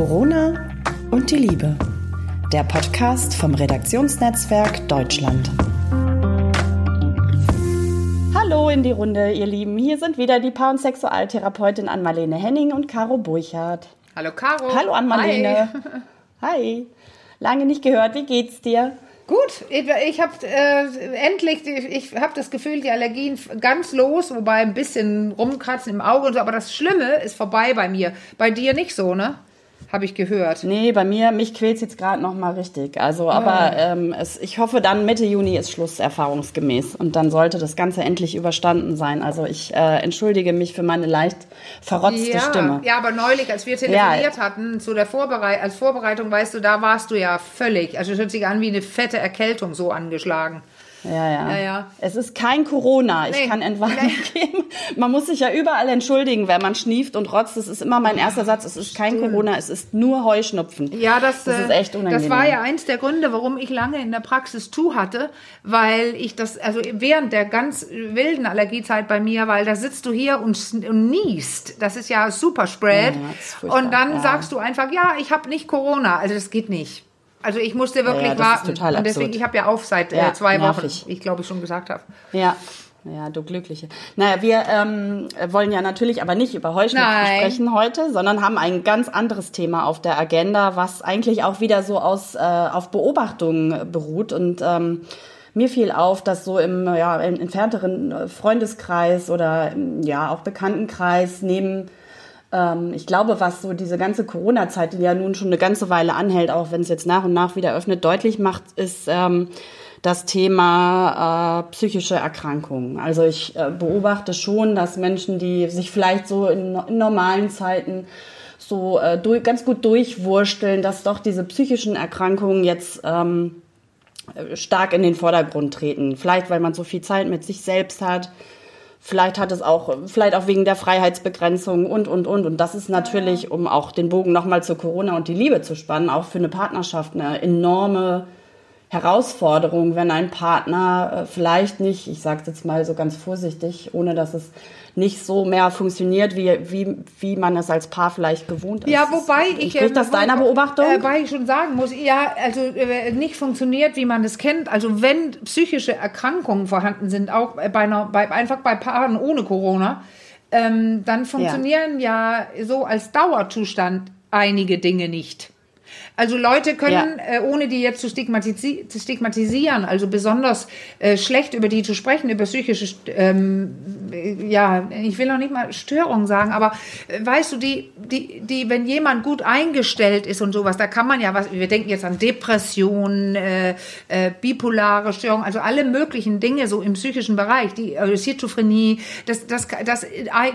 Corona und die Liebe. Der Podcast vom Redaktionsnetzwerk Deutschland. Hallo in die Runde, ihr Lieben. Hier sind wieder die Paar- und Sexualtherapeutin Ann-Marlene Henning und Caro Burchardt. Hallo Caro. Hallo Ann-Marlene. Hi. Hi. Lange nicht gehört. Wie geht's dir? Gut, ich, ich habe äh, endlich, ich habe das Gefühl, die Allergien ganz los, wobei ein bisschen rumkratzen im Auge und so, aber das Schlimme ist vorbei bei mir. Bei dir nicht so, ne? Habe ich gehört. Nee, bei mir, mich quält jetzt gerade noch mal richtig. Also, aber oh. ähm, es, ich hoffe, dann Mitte Juni ist Schluss, erfahrungsgemäß. Und dann sollte das Ganze endlich überstanden sein. Also ich äh, entschuldige mich für meine leicht verrotzte ja, Stimme. Ja, aber neulich, als wir telefoniert ja. hatten, zu der Vorberei als Vorbereitung, weißt du, da warst du ja völlig, also es hört sich an wie eine fette Erkältung so angeschlagen. Ja, ja, ja, ja. Es ist kein Corona. Ich nee. kann Entwarnung nee. geben. Man muss sich ja überall entschuldigen, wenn man schnieft und rotzt. Das ist immer mein erster Satz. Es ist kein Stimmt. Corona, es ist nur Heuschnupfen. Ja, das, das ist äh, echt unangenehm. Das war ja eins der Gründe, warum ich lange in der Praxis Tu hatte, weil ich das, also während der ganz wilden Allergiezeit bei mir, weil da sitzt du hier und, und niest. Das ist ja super Spread. Ja, und dann sagst du einfach, ja, ich habe nicht Corona. Also das geht nicht. Also ich musste wirklich ja, ja, warten. total und deswegen, ich habe ja auf seit äh, zwei nervig. Wochen, ich glaube ich schon gesagt habe. Ja. Ja, du Glückliche. Naja, wir ähm, wollen ja natürlich aber nicht über Heuschnupfen sprechen heute, sondern haben ein ganz anderes Thema auf der Agenda, was eigentlich auch wieder so aus äh, auf Beobachtungen beruht. Und ähm, mir fiel auf, dass so im, ja, im entfernteren Freundeskreis oder ja auch Bekanntenkreis neben ich glaube, was so diese ganze Corona-Zeit, die ja nun schon eine ganze Weile anhält, auch wenn es jetzt nach und nach wieder öffnet, deutlich macht, ist ähm, das Thema äh, psychische Erkrankungen. Also ich äh, beobachte schon, dass Menschen, die sich vielleicht so in, in normalen Zeiten so äh, durch, ganz gut durchwursteln, dass doch diese psychischen Erkrankungen jetzt ähm, stark in den Vordergrund treten. Vielleicht, weil man so viel Zeit mit sich selbst hat, Vielleicht hat es auch, vielleicht auch wegen der Freiheitsbegrenzung und, und, und. Und das ist natürlich, um auch den Bogen nochmal zu Corona und die Liebe zu spannen, auch für eine Partnerschaft eine enorme Herausforderung, wenn ein Partner äh, vielleicht nicht, ich sage es jetzt mal so ganz vorsichtig, ohne dass es nicht so mehr funktioniert, wie, wie, wie man es als Paar vielleicht gewohnt ist. Ja, wobei ich. Spricht das äh, deiner Beobachtung? Äh, wobei ich schon sagen muss, ja, also äh, nicht funktioniert, wie man es kennt. Also wenn psychische Erkrankungen vorhanden sind, auch bei einer, bei, einfach bei Paaren ohne Corona, ähm, dann funktionieren ja. ja so als Dauerzustand einige Dinge nicht. Also Leute können, ja. äh, ohne die jetzt zu, stigmatisi zu stigmatisieren, also besonders äh, schlecht über die zu sprechen, über psychische, ähm, ja, ich will noch nicht mal Störungen sagen, aber äh, weißt du, die, die, die, wenn jemand gut eingestellt ist und sowas, da kann man ja was, wir denken jetzt an Depressionen, äh, äh, bipolare Störungen, also alle möglichen Dinge so im psychischen Bereich, die äh, Schizophrenie, das, das, das,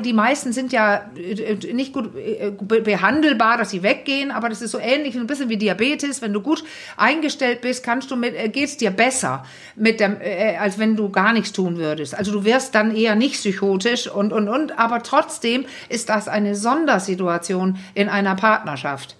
die meisten sind ja äh, nicht gut äh, behandelbar, dass sie weggehen, aber das ist so ähnlich, ein bisschen wie wie Diabetes, wenn du gut eingestellt bist, kannst du mit, äh, geht's dir besser mit dem, äh, als wenn du gar nichts tun würdest. Also du wirst dann eher nicht psychotisch und, und, und, aber trotzdem ist das eine Sondersituation in einer Partnerschaft.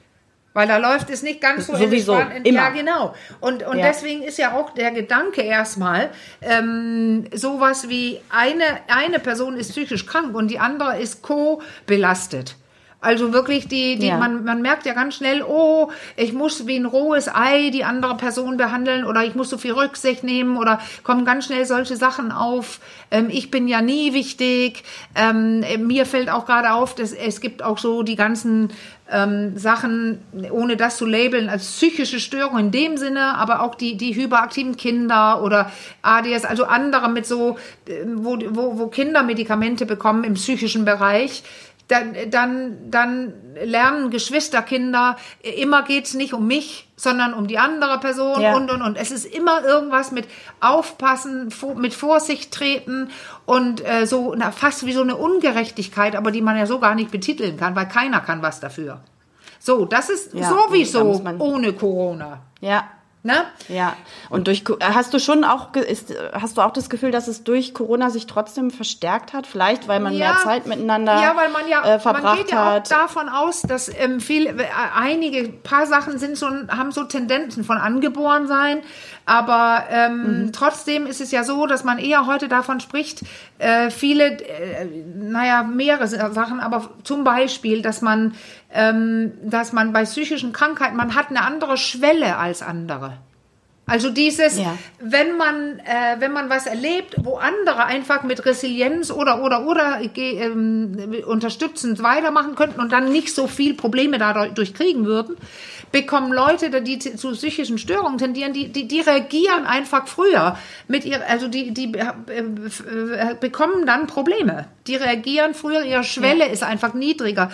Weil da läuft es nicht ganz so Sowieso, entspannt. Immer. Ja, genau. Und, und ja. deswegen ist ja auch der Gedanke erstmal, ähm, sowas wie eine, eine Person ist psychisch krank und die andere ist co-belastet. Also wirklich, die, die, ja. man, man merkt ja ganz schnell, oh, ich muss wie ein rohes Ei die andere Person behandeln oder ich muss so viel Rücksicht nehmen oder kommen ganz schnell solche Sachen auf. Ähm, ich bin ja nie wichtig. Ähm, mir fällt auch gerade auf, dass es gibt auch so die ganzen ähm, Sachen, ohne das zu labeln, als psychische Störung in dem Sinne, aber auch die, die hyperaktiven Kinder oder ADS, also andere mit so, äh, wo, wo, wo Kinder Medikamente bekommen im psychischen Bereich dann, dann, dann lernen Geschwisterkinder, immer geht's nicht um mich, sondern um die andere Person ja. und, und, und. Es ist immer irgendwas mit Aufpassen, mit Vorsicht treten und äh, so na, fast wie so eine Ungerechtigkeit, aber die man ja so gar nicht betiteln kann, weil keiner kann was dafür. So, das ist ja, sowieso ohne Corona. Ja, Ne? Ja. Und durch hast du schon auch ist, hast du auch das Gefühl, dass es durch Corona sich trotzdem verstärkt hat? Vielleicht, weil man ja, mehr Zeit miteinander ja, weil man ja, äh, verbracht man geht ja hat. auch davon aus, dass ähm, viel, äh, einige paar Sachen sind so haben so Tendenzen von angeboren sein. Aber ähm, mhm. trotzdem ist es ja so, dass man eher heute davon spricht, äh, viele, äh, naja, mehrere Sachen, aber zum Beispiel, dass man, ähm, dass man bei psychischen Krankheiten, man hat eine andere Schwelle als andere. Also dieses, ja. wenn man äh, wenn man was erlebt, wo andere einfach mit Resilienz oder oder oder ähm, unterstützend weitermachen könnten und dann nicht so viel Probleme dadurch kriegen würden, bekommen Leute, die zu psychischen Störungen tendieren, die, die, die reagieren einfach früher mit ihr, also die, die äh, äh, bekommen dann Probleme. Die reagieren früher, ihre Schwelle ja. ist einfach niedriger.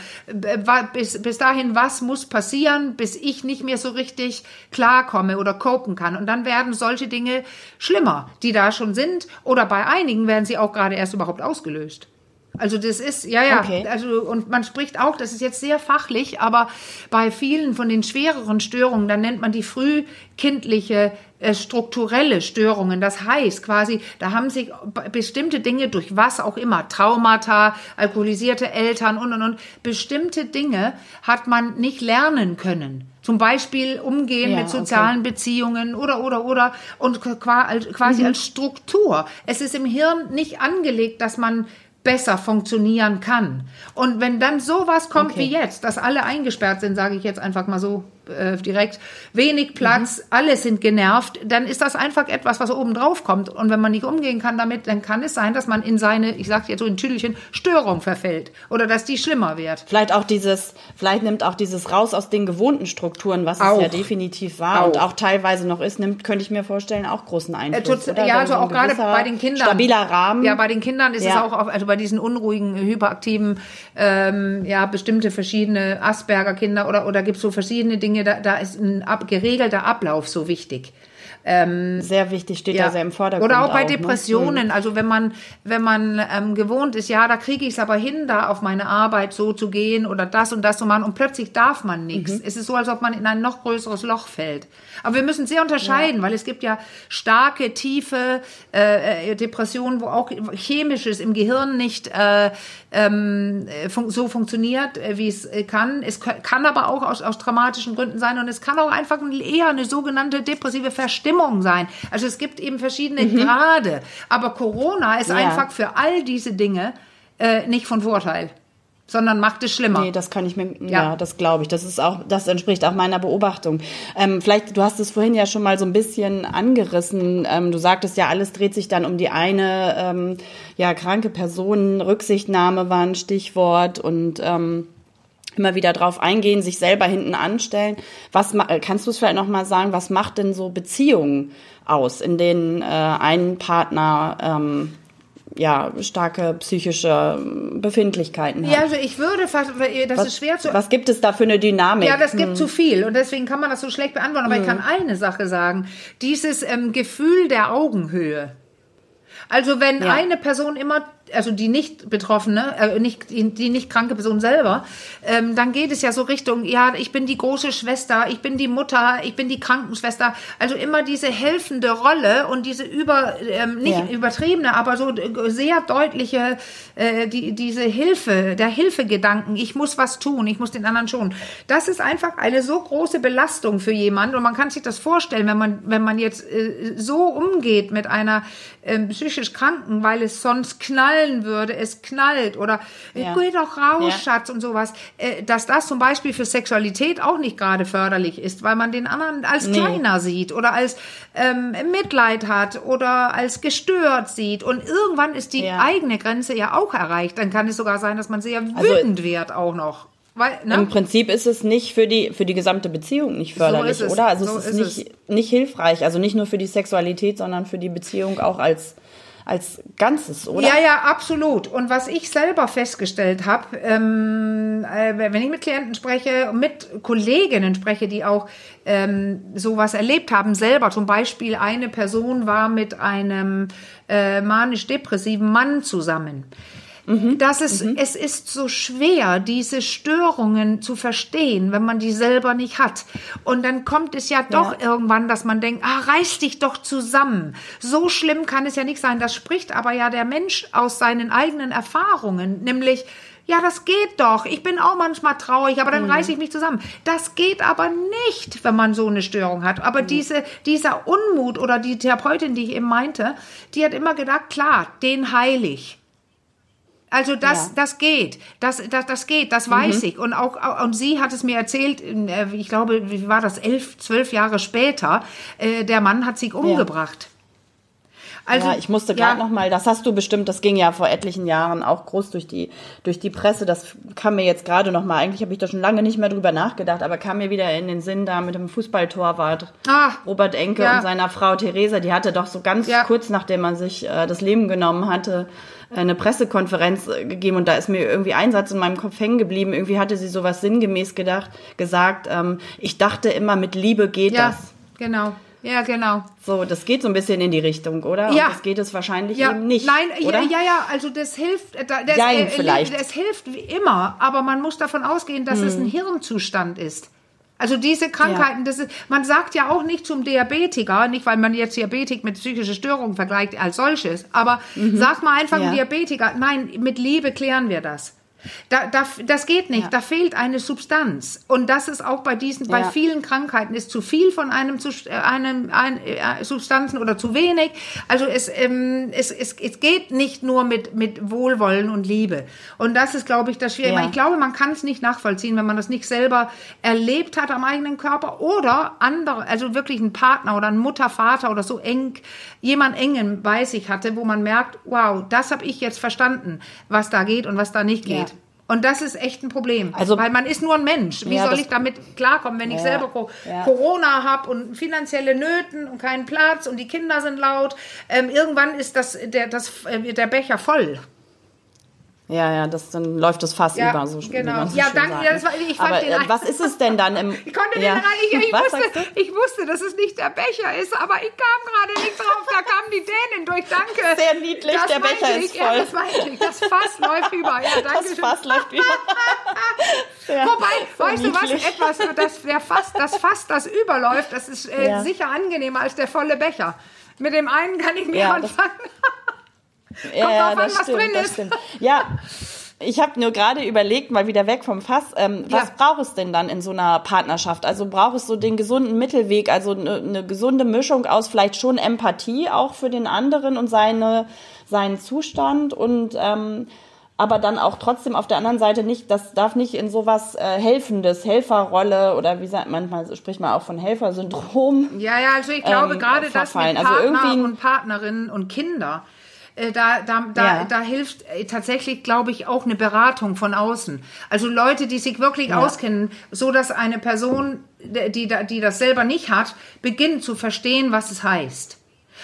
Bis, bis dahin, was muss passieren, bis ich nicht mehr so richtig klarkomme oder copen kann. Und dann werden solche Dinge schlimmer, die da schon sind. Oder bei einigen werden sie auch gerade erst überhaupt ausgelöst. Also das ist, ja, ja, okay. also und man spricht auch, das ist jetzt sehr fachlich, aber bei vielen von den schwereren Störungen, dann nennt man die frühkindliche äh, strukturelle Störungen. Das heißt quasi, da haben sich bestimmte Dinge durch was auch immer, Traumata, alkoholisierte Eltern und und und, bestimmte Dinge hat man nicht lernen können. Zum Beispiel umgehen ja, mit sozialen okay. Beziehungen oder, oder, oder und quasi mhm. als Struktur. Es ist im Hirn nicht angelegt, dass man besser funktionieren kann. Und wenn dann sowas kommt okay. wie jetzt, dass alle eingesperrt sind, sage ich jetzt einfach mal so äh, direkt, wenig Platz, mhm. alle sind genervt, dann ist das einfach etwas, was oben drauf kommt. Und wenn man nicht umgehen kann damit, dann kann es sein, dass man in seine, ich sage jetzt so in Tüdelchen, Störung verfällt oder dass die schlimmer wird. Vielleicht auch dieses, vielleicht nimmt auch dieses raus aus den gewohnten Strukturen, was auch. es ja definitiv war auch. und auch teilweise noch ist, nimmt, könnte ich mir vorstellen, auch großen Einfluss. Äh, ja, also auch gerade bei den Kindern. Stabiler Rahmen. Ja, bei den Kindern ist ja. es auch, also bei diesen unruhigen, hyperaktiven, ähm, ja, bestimmte verschiedene Asperger-Kinder oder, oder gibt es so verschiedene Dinge, da, da ist ein ab, geregelter Ablauf so wichtig. Ähm, sehr wichtig, steht ja. da sehr im Vordergrund. Oder auch bei auch, ne? Depressionen, ne? also wenn man, wenn man ähm, gewohnt ist, ja, da kriege ich es aber hin, da auf meine Arbeit so zu gehen oder das und das zu machen und plötzlich darf man nichts. Mhm. Es ist so, als ob man in ein noch größeres Loch fällt. Aber wir müssen sehr unterscheiden, ja. weil es gibt ja starke, tiefe äh, äh Depressionen, wo auch chemisches im Gehirn nicht äh, ähm, fun so funktioniert, äh, wie es äh, kann. Es kann aber auch aus, aus dramatischen Gründen sein und es kann auch einfach eher eine sogenannte depressive Verstimmung sein. Also es gibt eben verschiedene mhm. Grade. Aber Corona ist ja. einfach für all diese Dinge äh, nicht von Vorteil sondern macht es schlimmer. Nee, das kann ich mir, ja, ja das glaube ich. Das ist auch, das entspricht auch meiner Beobachtung. Ähm, vielleicht, du hast es vorhin ja schon mal so ein bisschen angerissen. Ähm, du sagtest ja, alles dreht sich dann um die eine, ähm, ja, kranke Person. Rücksichtnahme war ein Stichwort und, ähm, immer wieder drauf eingehen, sich selber hinten anstellen. Was kannst du es vielleicht noch mal sagen? Was macht denn so Beziehungen aus, in denen äh, ein Partner ähm, ja, starke psychische Befindlichkeiten hat. Ja, also ich würde fast, das was, ist schwer zu. Was gibt es da für eine Dynamik? Ja, das gibt hm. zu viel und deswegen kann man das so schlecht beantworten. Aber hm. ich kann eine Sache sagen: Dieses ähm, Gefühl der Augenhöhe. Also wenn ja. eine Person immer also die nicht Betroffene, äh, nicht, die nicht kranke Person selber, ähm, dann geht es ja so Richtung, ja, ich bin die große Schwester, ich bin die Mutter, ich bin die Krankenschwester. Also immer diese helfende Rolle und diese über, ähm, nicht ja. übertriebene, aber so sehr deutliche, äh, die, diese Hilfe, der Hilfegedanken, ich muss was tun, ich muss den anderen schon. Das ist einfach eine so große Belastung für jemanden und man kann sich das vorstellen, wenn man, wenn man jetzt äh, so umgeht mit einer äh, psychisch Kranken, weil es sonst knallt knallen würde, es knallt oder ja. geh doch raus, ja. Schatz und sowas, äh, dass das zum Beispiel für Sexualität auch nicht gerade förderlich ist, weil man den anderen als nee. kleiner sieht oder als ähm, Mitleid hat oder als gestört sieht und irgendwann ist die ja. eigene Grenze ja auch erreicht. Dann kann es sogar sein, dass man sehr also wütend also, wird auch noch. Weil, ne? Im Prinzip ist es nicht für die, für die gesamte Beziehung nicht förderlich, so oder? Also so es ist, ist nicht, es. nicht hilfreich. Also nicht nur für die Sexualität, sondern für die Beziehung auch als als Ganzes, oder? Ja, ja, absolut. Und was ich selber festgestellt habe, ähm, äh, wenn ich mit Klienten spreche, mit Kolleginnen spreche, die auch ähm, sowas erlebt haben, selber. Zum Beispiel eine Person war mit einem äh, manisch-depressiven Mann zusammen. Mhm. dass es, mhm. es ist so schwer, diese Störungen zu verstehen, wenn man die selber nicht hat. Und dann kommt es ja doch ja. irgendwann, dass man denkt, ah, reiß dich doch zusammen. So schlimm kann es ja nicht sein. Das spricht aber ja der Mensch aus seinen eigenen Erfahrungen, nämlich, ja, das geht doch. Ich bin auch manchmal traurig, aber dann mhm. reiße ich mich zusammen. Das geht aber nicht, wenn man so eine Störung hat. Aber mhm. diese, dieser Unmut oder die Therapeutin, die ich eben meinte, die hat immer gedacht, klar, den heilig. Also das, ja. das geht, das, das, das geht, das weiß mhm. ich. Und auch und sie hat es mir erzählt. Äh, ich glaube, wie war das? Elf, zwölf Jahre später. Äh, der Mann hat sich umgebracht. Ja. Also, ja, ich musste gerade ja. noch mal, das hast du bestimmt, das ging ja vor etlichen Jahren auch groß durch die durch die Presse. Das kam mir jetzt gerade noch mal. Eigentlich habe ich da schon lange nicht mehr drüber nachgedacht, aber kam mir wieder in den Sinn da mit dem Fußballtorwart ah, Robert Enke ja. und seiner Frau Theresa. Die hatte doch so ganz kurz nachdem man sich äh, das Leben genommen hatte eine Pressekonferenz äh, gegeben und da ist mir irgendwie ein Satz in meinem Kopf hängen geblieben. Irgendwie hatte sie sowas sinngemäß gedacht, gesagt. Ähm, ich dachte immer, mit Liebe geht ja, das. Genau. Ja, genau. So, das geht so ein bisschen in die Richtung, oder? Ja. Und das geht es wahrscheinlich ja. eben nicht. Nein, oder? ja, ja, also das hilft, äh, das, Jein, äh, vielleicht. das hilft wie immer, aber man muss davon ausgehen, dass hm. es ein Hirnzustand ist. Also diese Krankheiten, ja. das ist, man sagt ja auch nicht zum Diabetiker, nicht weil man jetzt Diabetik mit psychischen Störungen vergleicht als solches, aber mhm. sagt mal einfach ja. Diabetiker, nein, mit Liebe klären wir das. Da, da, das geht nicht, ja. da fehlt eine Substanz. Und das ist auch bei diesen, ja. bei vielen Krankheiten ist zu viel von einem, äh, einem ein, äh, Substanzen oder zu wenig. Also es, ähm, es, es, es geht nicht nur mit, mit Wohlwollen und Liebe. Und das ist, glaube ich, das Schwierige. Ja. Ich glaube, man kann es nicht nachvollziehen, wenn man das nicht selber erlebt hat am eigenen Körper oder andere, also wirklich ein Partner oder ein Mutter, Vater oder so eng, jemand engen bei sich hatte, wo man merkt, wow, das habe ich jetzt verstanden, was da geht und was da nicht geht. Und das ist echt ein Problem. Also, weil man ist nur ein Mensch. Wie ja, soll ich damit klarkommen, wenn ich ja, selber ja. Corona habe und finanzielle Nöten und keinen Platz und die Kinder sind laut? Ähm, irgendwann ist das, der, das, äh, der Becher voll. Ja, ja, das, dann läuft das Fass ja, über. So, genau. So ja, danke. Ja, war, ich fand Aber den äh, was ist es denn dann im... ich konnte ja. den ich, ich, wusste, ich wusste, dass es nicht der Becher ist, aber ich kam gerade nicht drauf. Da kam die Dänen durch. Danke. Sehr niedlich, das der Becher ich, ist voll. Ja, das meinte ich. Das Fass läuft über. Ja, danke das Fass läuft über. ja, Wobei, so weißt niedlich. du was? Etwas, das, der Fass, das Fass, das überläuft, das ist äh, sicher angenehmer als der volle Becher. Mit dem einen kann ich mehr anfangen. Ja, Kommt ja, drauf an, was stimmt, drin ist. Stimmt. Ja, ich habe nur gerade überlegt, mal wieder weg vom Fass, ähm, was ja. braucht es denn dann in so einer Partnerschaft? Also braucht es so den gesunden Mittelweg, also eine, eine gesunde Mischung aus vielleicht schon Empathie auch für den anderen und seine, seinen Zustand und ähm, aber dann auch trotzdem auf der anderen Seite nicht, das darf nicht in sowas äh, helfendes, Helferrolle oder wie sagt man, manchmal spricht man auch von Helfersyndrom. Ja, ja, also ich glaube ähm, gerade das mit also Partner also und Partnerinnen und Kinder da, da, da, ja. da hilft äh, tatsächlich, glaube ich, auch eine Beratung von außen. Also Leute, die sich wirklich ja. auskennen, so dass eine Person, die, die das selber nicht hat, beginnt zu verstehen, was es heißt.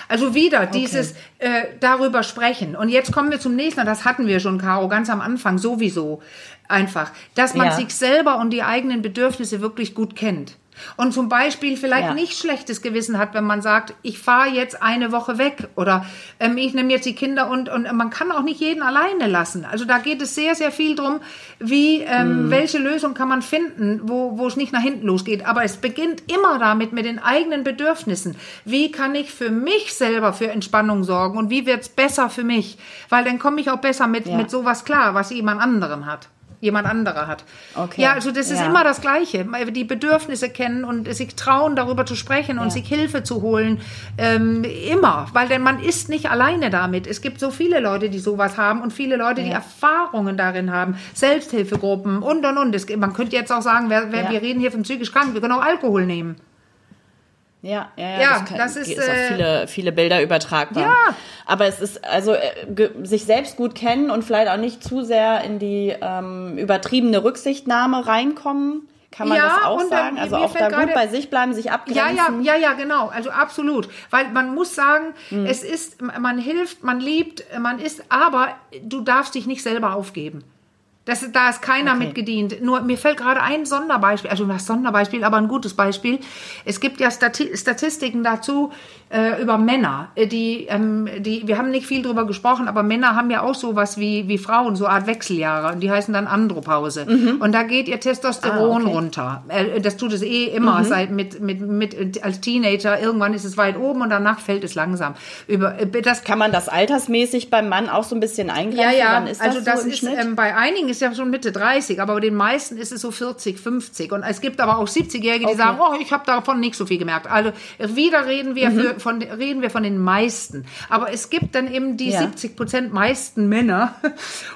Also wieder okay. dieses äh, darüber sprechen. Und jetzt kommen wir zum nächsten, das hatten wir schon, Caro, ganz am Anfang sowieso einfach, dass man ja. sich selber und die eigenen Bedürfnisse wirklich gut kennt. Und zum Beispiel vielleicht ja. nicht schlechtes Gewissen hat, wenn man sagt, ich fahre jetzt eine Woche weg oder ähm, ich nehme jetzt die Kinder und, und man kann auch nicht jeden alleine lassen. Also da geht es sehr, sehr viel drum, wie, ähm, mhm. welche Lösung kann man finden, wo, wo es nicht nach hinten losgeht. Aber es beginnt immer damit mit den eigenen Bedürfnissen. Wie kann ich für mich selber für Entspannung sorgen und wie wird es besser für mich? Weil dann komme ich auch besser mit, ja. mit sowas klar, was jemand anderen hat jemand anderer hat. Okay. Ja, also das ist ja. immer das Gleiche. Die Bedürfnisse kennen und sich trauen, darüber zu sprechen und ja. sich Hilfe zu holen. Ähm, immer. Weil denn man ist nicht alleine damit. Es gibt so viele Leute, die sowas haben und viele Leute, die Erfahrungen darin haben. Selbsthilfegruppen und und und. Das, man könnte jetzt auch sagen, wer, wer, wir reden hier von psychisch krank, wir können auch Alkohol nehmen. Ja, ja, ja, ja das, kann, das ist, ist auf äh, viele, viele Bilder übertragbar. Ja. Aber es ist also äh, sich selbst gut kennen und vielleicht auch nicht zu sehr in die ähm, übertriebene Rücksichtnahme reinkommen. Kann man ja, das auch sagen? Also auch da gut bei sich bleiben, sich abgrenzen. Ja, ja, ja, ja, genau. Also absolut. Weil man muss sagen, hm. es ist, man hilft, man liebt, man ist, aber du darfst dich nicht selber aufgeben. Das, da ist keiner okay. mitgedient. Nur mir fällt gerade ein Sonderbeispiel, also das Sonderbeispiel, aber ein gutes Beispiel. Es gibt ja Stati Statistiken dazu äh, über Männer, äh, die, ähm, die, wir haben nicht viel drüber gesprochen, aber Männer haben ja auch sowas wie, wie Frauen, so eine Art Wechseljahre und die heißen dann Andropause. Mhm. Und da geht ihr Testosteron ah, okay. runter. Äh, das tut es eh immer, mhm. seit mit, mit, mit, als Teenager. Irgendwann ist es weit oben und danach fällt es langsam. Über, äh, das Kann man das altersmäßig beim Mann auch so ein bisschen eingrenzen? Ja, ja. Das also das so ist ähm, bei einigen ist ja schon Mitte 30, aber bei den meisten ist es so 40, 50. Und es gibt aber auch 70-Jährige, die okay. sagen, oh, ich habe davon nicht so viel gemerkt. Also wieder reden wir, mhm. für, von, reden wir von den meisten. Aber es gibt dann eben die ja. 70 Prozent meisten Männer.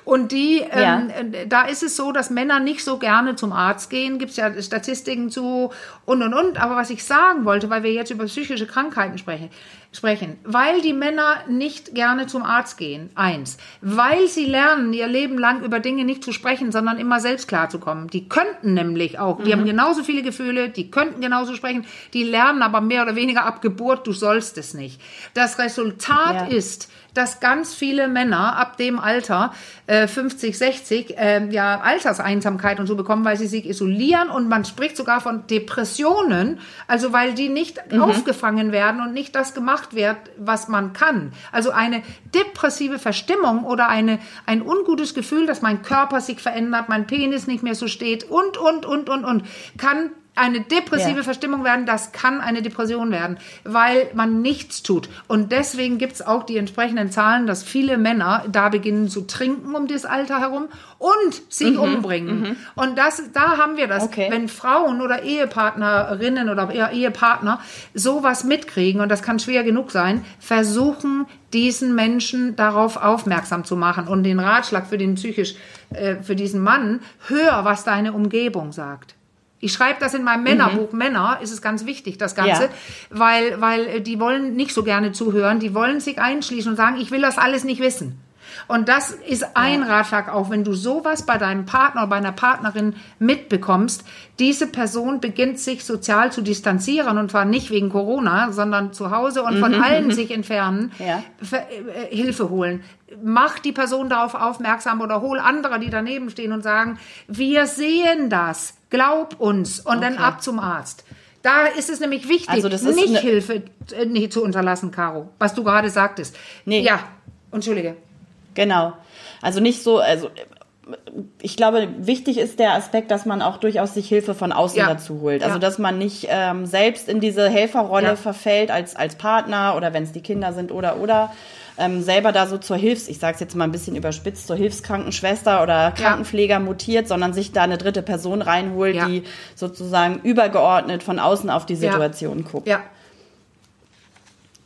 Und die, ja. ähm, da ist es so, dass Männer nicht so gerne zum Arzt gehen. Gibt es ja Statistiken zu und, und, und. Aber was ich sagen wollte, weil wir jetzt über psychische Krankheiten sprechen, sprechen, weil die Männer nicht gerne zum Arzt gehen. Eins, weil sie lernen, ihr Leben lang über Dinge nicht zu sprechen, sondern immer selbst klarzukommen. Die könnten nämlich auch, die mhm. haben genauso viele Gefühle, die könnten genauso sprechen, die lernen aber mehr oder weniger ab Geburt, du sollst es nicht. Das Resultat ja. ist, dass ganz viele Männer ab dem Alter äh, 50, 60 äh, ja Alterseinsamkeit und so bekommen, weil sie sich isolieren und man spricht sogar von Depressionen, also weil die nicht mhm. aufgefangen werden und nicht das gemacht wird, was man kann. Also eine depressive Verstimmung oder eine ein ungutes Gefühl, dass mein Körper sich verändert, mein Penis nicht mehr so steht und und und und und kann eine depressive ja. Verstimmung werden, das kann eine Depression werden, weil man nichts tut. Und deswegen gibt es auch die entsprechenden Zahlen, dass viele Männer da beginnen zu trinken um das Alter herum und sich mhm. umbringen. Mhm. Und das, da haben wir das. Okay. Wenn Frauen oder Ehepartnerinnen oder Ehepartner sowas mitkriegen, und das kann schwer genug sein, versuchen diesen Menschen darauf aufmerksam zu machen und den Ratschlag für den psychisch, äh, für diesen Mann, hör, was deine Umgebung sagt. Ich schreibe das in meinem Männerbuch. Mhm. Männer ist es ganz wichtig, das Ganze, ja. weil, weil äh, die wollen nicht so gerne zuhören, die wollen sich einschließen und sagen, ich will das alles nicht wissen. Und das ist ein. Ratschlag auch, wenn du sowas bei deinem Partner oder bei einer Partnerin mitbekommst, diese Person beginnt sich sozial zu distanzieren und zwar nicht wegen Corona, sondern zu Hause und von mhm. allen sich entfernen, ja. Äh, Hilfe holen. Mach die Person darauf aufmerksam oder hol andere, die daneben stehen und sagen, wir sehen das, glaub uns und okay. dann ab zum Arzt. Da ist es nämlich wichtig, also nicht Hilfe äh, nicht zu unterlassen, Caro, was du gerade sagtest. Nee. Ja, entschuldige. Genau. Also nicht so, also ich glaube, wichtig ist der Aspekt, dass man auch durchaus sich Hilfe von außen ja. dazu holt. Also, ja. dass man nicht ähm, selbst in diese Helferrolle ja. verfällt als, als Partner oder wenn es die Kinder sind oder oder ähm, selber da so zur Hilfs, ich sage es jetzt mal ein bisschen überspitzt, zur Hilfskrankenschwester oder Krankenpfleger mutiert, sondern sich da eine dritte Person reinholt, die sozusagen übergeordnet von außen auf die Situation guckt. Ja.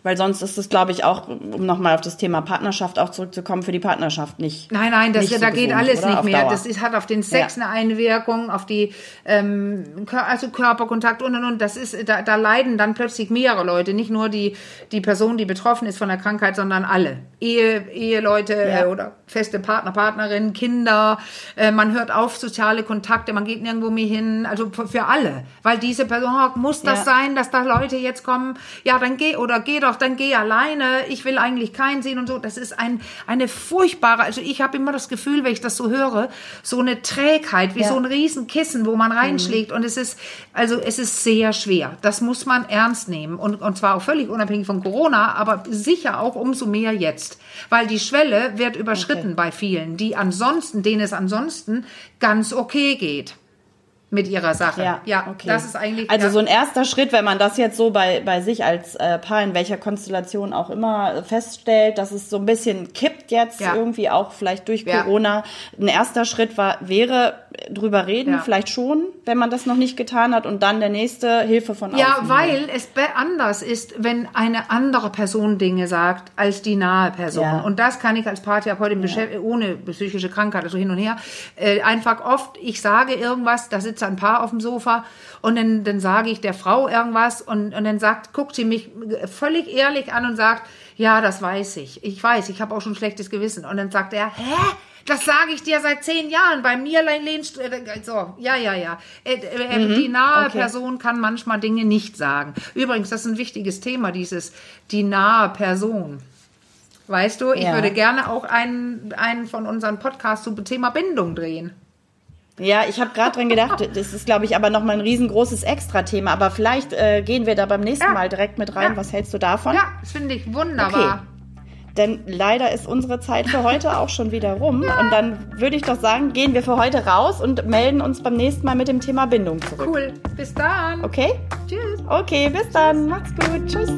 Weil sonst ist es, glaube ich, auch, um nochmal auf das Thema Partnerschaft auch zurückzukommen, für die Partnerschaft nicht. Nein, nein, das, da so geht alles oder? nicht mehr. Das ist, hat auf den Sex ja. eine Einwirkung, auf die ähm, also Körperkontakt und und und. Das ist, da, da leiden dann plötzlich mehrere Leute, nicht nur die, die Person, die betroffen ist von der Krankheit, sondern alle. Ehe, Eheleute ja. äh, oder feste Partner, Partnerin, Kinder. Äh, man hört auf soziale Kontakte, man geht nirgendwo mehr hin. Also für, für alle. Weil diese Person, oh, muss das ja. sein, dass da Leute jetzt kommen? Ja, dann geh oder geh doch doch, dann geh alleine, ich will eigentlich keinen sehen und so. Das ist ein, eine furchtbare, also ich habe immer das Gefühl, wenn ich das so höre, so eine Trägheit, wie ja. so ein Riesenkissen, wo man reinschlägt mhm. und es ist, also es ist sehr schwer. Das muss man ernst nehmen und, und zwar auch völlig unabhängig von Corona, aber sicher auch umso mehr jetzt, weil die Schwelle wird überschritten okay. bei vielen, die ansonsten, denen es ansonsten ganz okay geht mit ihrer Sache. Ja, ja okay. das ist eigentlich. Also so ein erster Schritt, wenn man das jetzt so bei, bei sich als äh, Paar in welcher Konstellation auch immer feststellt, dass es so ein bisschen kippt jetzt ja. irgendwie auch vielleicht durch ja. Corona. Ein erster Schritt war, wäre drüber reden, ja. vielleicht schon, wenn man das noch nicht getan hat und dann der nächste Hilfe von außen. Ja, weil es anders ist, wenn eine andere Person Dinge sagt als die nahe Person. Und das kann ich als Paartherapeutin ohne psychische Krankheit, also hin und her, äh, einfach oft, ich sage irgendwas, da sitzt ein Paar auf dem Sofa und dann, dann sage ich der Frau irgendwas und, und dann sagt, guckt sie mich völlig ehrlich an und sagt, ja, das weiß ich. Ich weiß, ich habe auch schon ein schlechtes Gewissen. Und dann sagt er, hä? Das sage ich dir seit zehn Jahren. Bei mir lehnst äh, so, ja, ja, ja. Äh, äh, mhm, die nahe okay. Person kann manchmal Dinge nicht sagen. Übrigens, das ist ein wichtiges Thema, dieses die nahe Person. Weißt du, ich ja. würde gerne auch einen, einen von unseren Podcasts zum Thema Bindung drehen. Ja, ich habe gerade dran gedacht, das ist, glaube ich, aber nochmal ein riesengroßes Extra-Thema. Aber vielleicht äh, gehen wir da beim nächsten ja. Mal direkt mit rein. Ja. Was hältst du davon? Ja, das finde ich wunderbar. Okay. Denn leider ist unsere Zeit für heute auch schon wieder rum. Und dann würde ich doch sagen, gehen wir für heute raus und melden uns beim nächsten Mal mit dem Thema Bindung zurück. Cool. Bis dann. Okay? Tschüss. Okay, bis dann. Macht's gut. Tschüss.